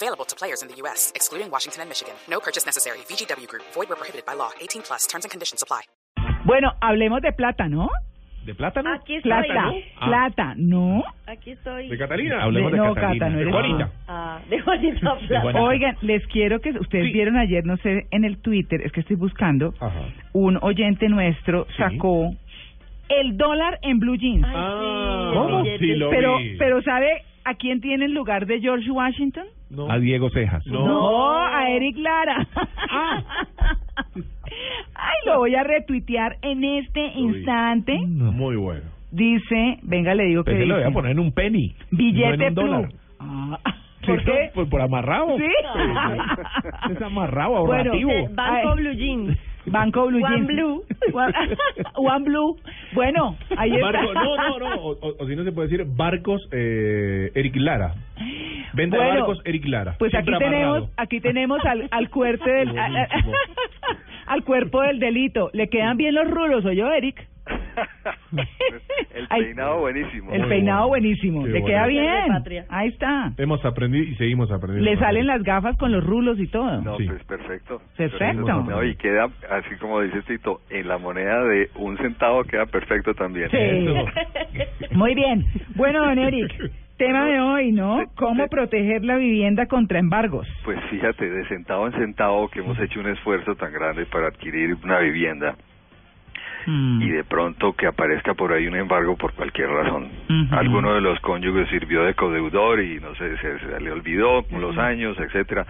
Available to players in the U.S., excluding Washington and Michigan. No purchase necessary. VGW Group. Void where prohibited by law. 18 plus. Terms and conditions apply. Bueno, hablemos de plata, ¿no? ¿De plátano? Aquí estoy. Plata, Ah. plata, ¿no? Aquí estoy. ¿De Catalina? Hablemos de, no, Catalina. Cata, no de eres Juanita. Ah, de Juanita Plata. Juanita. Oigan, les quiero que ustedes Sí. vieron ayer, no sé, en el Twitter, es que estoy buscando, Ajá. un oyente nuestro Sí. sacó el dólar en blue jeans. Ay, Ah, sí, el ¿cómo? Sí, lo pero, vi. pero ¿sabe a quién tiene en lugar de George Washington? No. A Diego Cejas. No, a Eric Lara. Ah. Ay, lo voy a retuitear en este instante. Muy bueno. Dice, venga, le digo que Pero lo voy a dice. poner en un penny. Billete no en un dólar. Ah, ¿Por qué? Por, por amarrado. Sí. Es amarrado, Bueno, ahorrativo. Eh, Banco. Blue Jeans. Banco Blue One Jeans. Blue. One, One Blue. Bueno, ahí está. Barco- no, no, no. O, o- o si no se puede decir barcos eh, Eric Lara. Venta de Bueno, barcos Eric Lara. Pues aquí tenemos, aquí tenemos al, al cuerpo del, al, cuerpo del delito. ¿Le quedan bien los rulos, o yo, Eric? El Ay, peinado buenísimo. El peinado bueno. buenísimo. Qué Le queda bien. Ahí está. Hemos aprendido y seguimos aprendiendo. Le salen las gafas con los rulos y todo. No, Sí. pues perfecto. Perfecto. No, y queda, así como dice Tito, en la moneda de un centavo queda perfecto también. Sí. Muy bien. Bueno, don Eric, tema de hoy, ¿no? ¿Cómo proteger la vivienda contra embargos? Pues fíjate, de centavo en centavo que hemos hecho un esfuerzo tan grande para adquirir una vivienda Mm. y de pronto que aparezca por ahí un embargo por cualquier razón. Alguno de los cónyuges sirvió de codeudor y no sé, se, se le olvidó con los años, etcétera.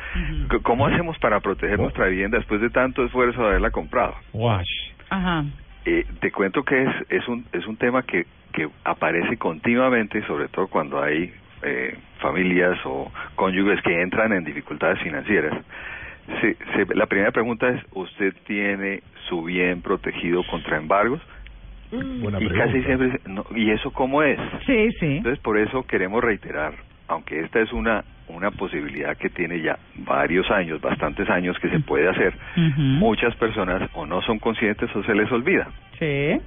¿Cómo hacemos para proteger nuestra vivienda después de tanto esfuerzo de haberla comprado? Wash. Ajá. Eh, te cuento que es, es, un, es un tema que, que aparece continuamente, sobre todo cuando hay eh, familias o cónyuges que entran en dificultades financieras. Se, se- la primera pregunta es, ¿usted tiene su bien protegido contra embargos? Buena y pregunta. casi siempre, no, ¿y eso cómo es? Sí, sí. Entonces, por eso queremos reiterar, aunque esta es una, una posibilidad que tiene ya varios años, bastantes años que se puede hacer, muchas personas o no son conscientes o se les olvida Sí.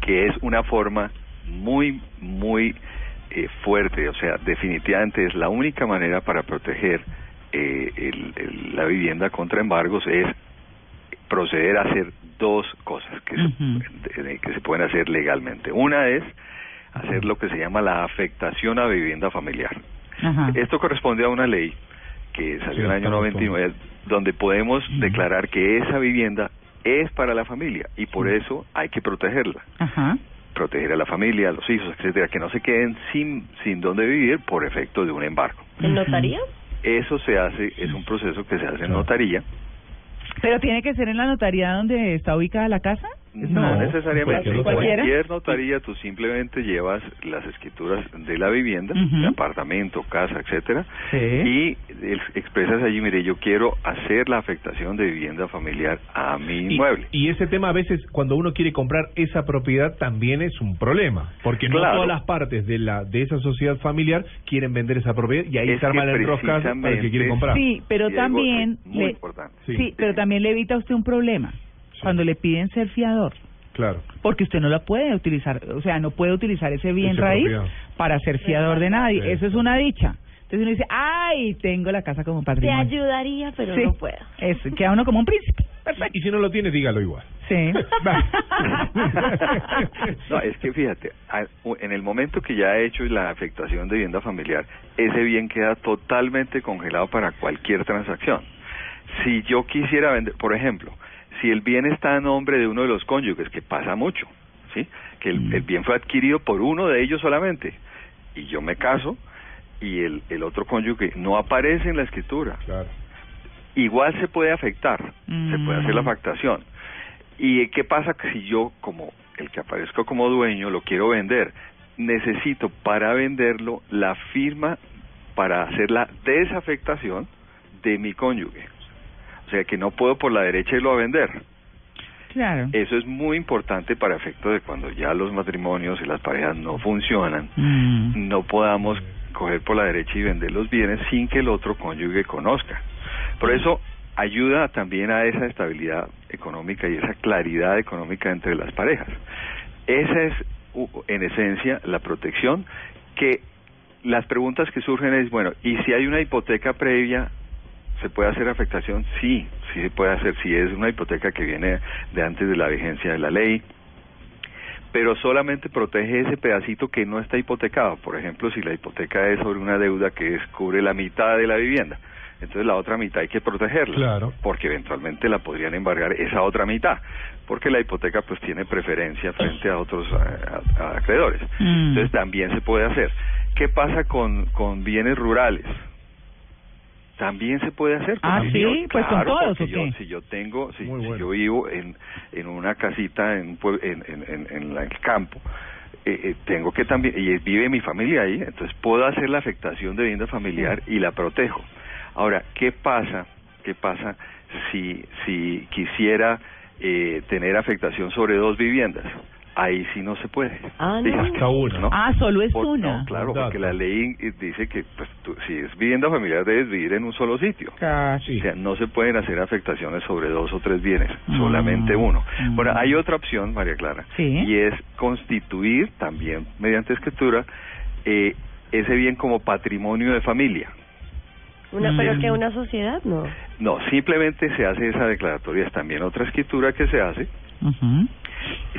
que es una forma muy, muy eh, fuerte, o sea, definitivamente es la única manera para proteger eh, el- el- la vivienda contra embargos es proceder a hacer dos cosas que, se, que se pueden hacer legalmente. Una es hacer lo que se llama la afectación a vivienda familiar. Esto corresponde a una ley que Sí, salió en el año estamos 99, donde podemos declarar que esa vivienda es para la familia y por eso hay que protegerla. Ajá. Proteger a la familia, a los hijos, etcétera, que no se queden sin, sin dónde vivir por efecto de un embargo. ¿En notaría? Eso se hace, es un proceso que se hace en notaría. ¿Pero tiene que ser en la notaría donde está ubicada la casa? No, No, necesariamente. cualquier cualquier notaría tú simplemente llevas las escrituras de la vivienda, de apartamento, casa, etcétera, Sí. y expresas allí, mire, yo quiero hacer la afectación de vivienda familiar a mi Y, inmueble. y ese tema a veces cuando uno quiere comprar esa propiedad también es un problema, porque no todas las partes de la de esa sociedad familiar quieren vender esa propiedad y ahí Es se arma el enroscado para el que quiere comprar. Sí, pero también muy le, importante. Sí. sí, pero también le evita a usted un problema cuando le piden ser fiador, Claro. porque usted no lo puede utilizar, o sea, no puede utilizar ese bien raíz propiedad. para ser fiador de nadie. Sí. Eso es una dicha. Entonces uno dice, ay, tengo la casa como Te patrimonio. ayudaría, pero Sí, no puedo. eso, queda uno como un príncipe. Y si no lo tiene, dígalo igual. Sí. no, es que fíjate, en el momento que ya ha hecho la afectación de vivienda familiar, ese bien queda totalmente congelado para cualquier transacción. Si yo quisiera vender, por ejemplo, si el bien está a nombre de uno de los cónyuges, que pasa mucho, ¿sí? Que el, el bien fue adquirido por uno de ellos solamente, y yo me caso, y el, el otro cónyuge no aparece en la escritura, Claro. igual se puede afectar, se puede hacer la Mm. afectación. ¿Y qué pasa que si yo, como el que aparezco como dueño, lo quiero vender? Necesito para venderlo la firma para hacer la desafectación de mi cónyuge. O sea que no puedo por la derecha irlo a vender. Claro. Eso es muy importante para efecto de cuando ya los matrimonios y las parejas no funcionan, Mm. no podamos coger por la derecha y vender los bienes sin que el otro cónyuge conozca. Por eso ayuda también a esa estabilidad económica y esa claridad económica entre las parejas. Esa es, en esencia, la protección que las preguntas que surgen es, bueno, ¿y si hay una hipoteca previa, se puede hacer afectación? Sí, sí se puede hacer, si es una hipoteca que viene de antes de la vigencia de la ley, pero solamente protege ese pedacito que no está hipotecado. Por ejemplo, si la hipoteca es sobre una deuda que descubre la mitad de la vivienda, entonces la otra mitad hay que protegerla, Claro. porque eventualmente la podrían embargar esa otra mitad, porque la hipoteca pues tiene preferencia frente a otros a- a- a acreedores. Mm. Entonces también se puede hacer. ¿Qué pasa con, con bienes rurales? También se puede hacer. Ah, sí, yo- pues con todos, ¿o yo- qué? si yo tengo, si, si yo vivo en, en una casita en, un pue- en, en, en, en la- el campo, eh, eh, tengo que también, y vive mi familia ahí, entonces puedo hacer la afectación de vivienda familiar y la protejo. Ahora, ¿qué pasa? ¿Qué pasa si, si quisiera eh, tener afectación sobre dos viviendas? Ahí sí no se puede. Ah, no. Una. ¿no? Ah, solo es Por- una. No, claro, porque la ley eh, dice que pues, tú- si es vivienda familiar debes vivir en un solo sitio. Casi. O sea, no se pueden hacer afectaciones sobre dos o tres bienes, Mm. solamente uno. Mm. Bueno, hay otra opción, María Clara, Sí. y es constituir también mediante escritura eh, ese bien como patrimonio de familia. Una, pero Mm. que una sociedad, no. No, simplemente se hace esa declaratoria. Es también otra escritura que se hace. Ujú.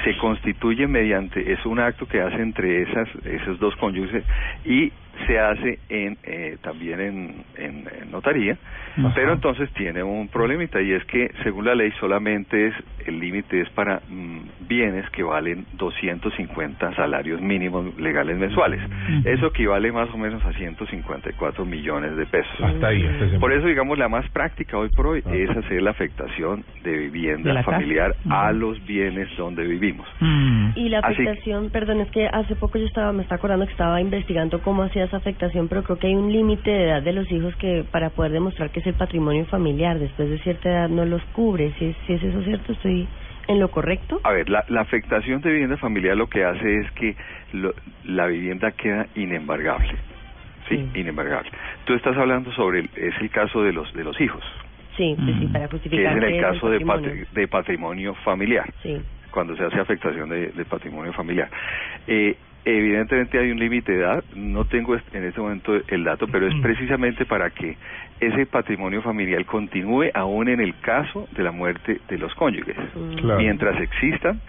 Se constituye mediante, es un acto que hace entre esas, esos dos cónyuges y se hace en, eh, también en, en- en notaría. Ajá. Pero entonces tiene un problemita y es que según la ley solamente es, el límite es para mm, bienes que valen 250 salarios mínimos legales mensuales. Eso equivale más o menos a 154 millones de pesos. Hasta ahí. hasta ese Por eso, digamos, la más práctica hoy por hoy es hacer la afectación de vivienda De familiar a los bienes donde vivimos. Mm. Y la Así- afectación, perdón, es que hace poco yo estaba, me está acordando que estaba investigando cómo hacía esa afectación, pero creo que hay un límite de edad de los hijos que para poder demostrar que es el patrimonio familiar, después de cierta edad no los cubre. Si es, si es eso cierto, estoy en lo correcto. A ver, la, la afectación de vivienda familiar lo que hace es que lo- la vivienda queda inembargable. Sí, Sí. inembargable. Tú estás hablando sobre, el- es el caso de los de los hijos, Sí, pues sí, Mm. para que es justificar en el caso de, patrimonio. patri- de patrimonio familiar. Sí. cuando se hace afectación de, de patrimonio familiar. Eh, evidentemente hay un límite de edad, no tengo en este momento el dato, pero es precisamente para que ese patrimonio familiar continúe aún en el caso de la muerte de los cónyuges, Mm. Claro. mientras existan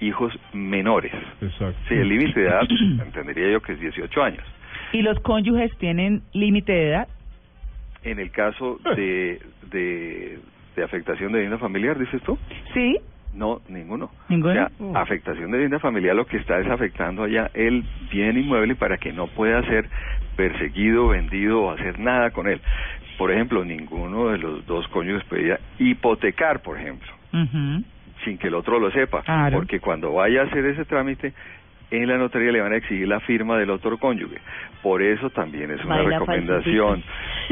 hijos menores. Exacto. Sí, el límite de edad entendería yo que es 18 años. ¿Y los cónyuges tienen límite de edad? En el caso de, de, de afectación de vivienda familiar, dices tú, Sí. No, ninguno. ¿Ninguno? O sea, Mm. afectación de vivienda familiar lo que está es afectando allá el bien inmueble para que no pueda ser perseguido, vendido o hacer nada con él. Por ejemplo, ninguno de los dos cónyuges podría hipotecar, por ejemplo, sin que el otro lo sepa. Claro. Porque cuando vaya a hacer ese trámite, en la notaría le van a exigir la firma del otro cónyuge. Por eso también es una Baila recomendación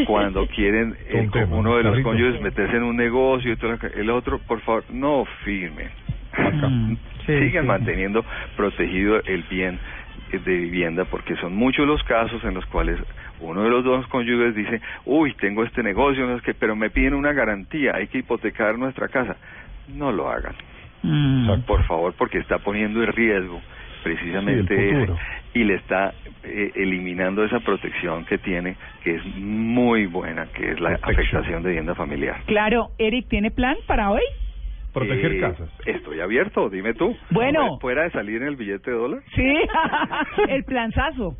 cuando quieren eh, con tema, uno de los cónyuges meterse en un negocio y todo lo que- el otro, por favor, no firme. Acá. Mm, sí, Sigan sí. manteniendo protegido el bien eh, de vivienda porque son muchos los casos en los cuales uno de los dos cónyuges dice, uy, tengo este negocio, no es que, pero me piden una garantía, hay que hipotecar nuestra casa. No lo hagan, Mm. por favor, porque está poniendo en riesgo precisamente Sí, ese y le está eh, eliminando esa protección que tiene, que es muy buena, que es la Protección. afectación de vivienda familiar. Claro, Eric, ¿tiene plan para hoy? Proteger Eh, casas. Estoy abierto, dime tú. Bueno. ¿Fuera de salir en el billete de dólar? Sí, el planzazo.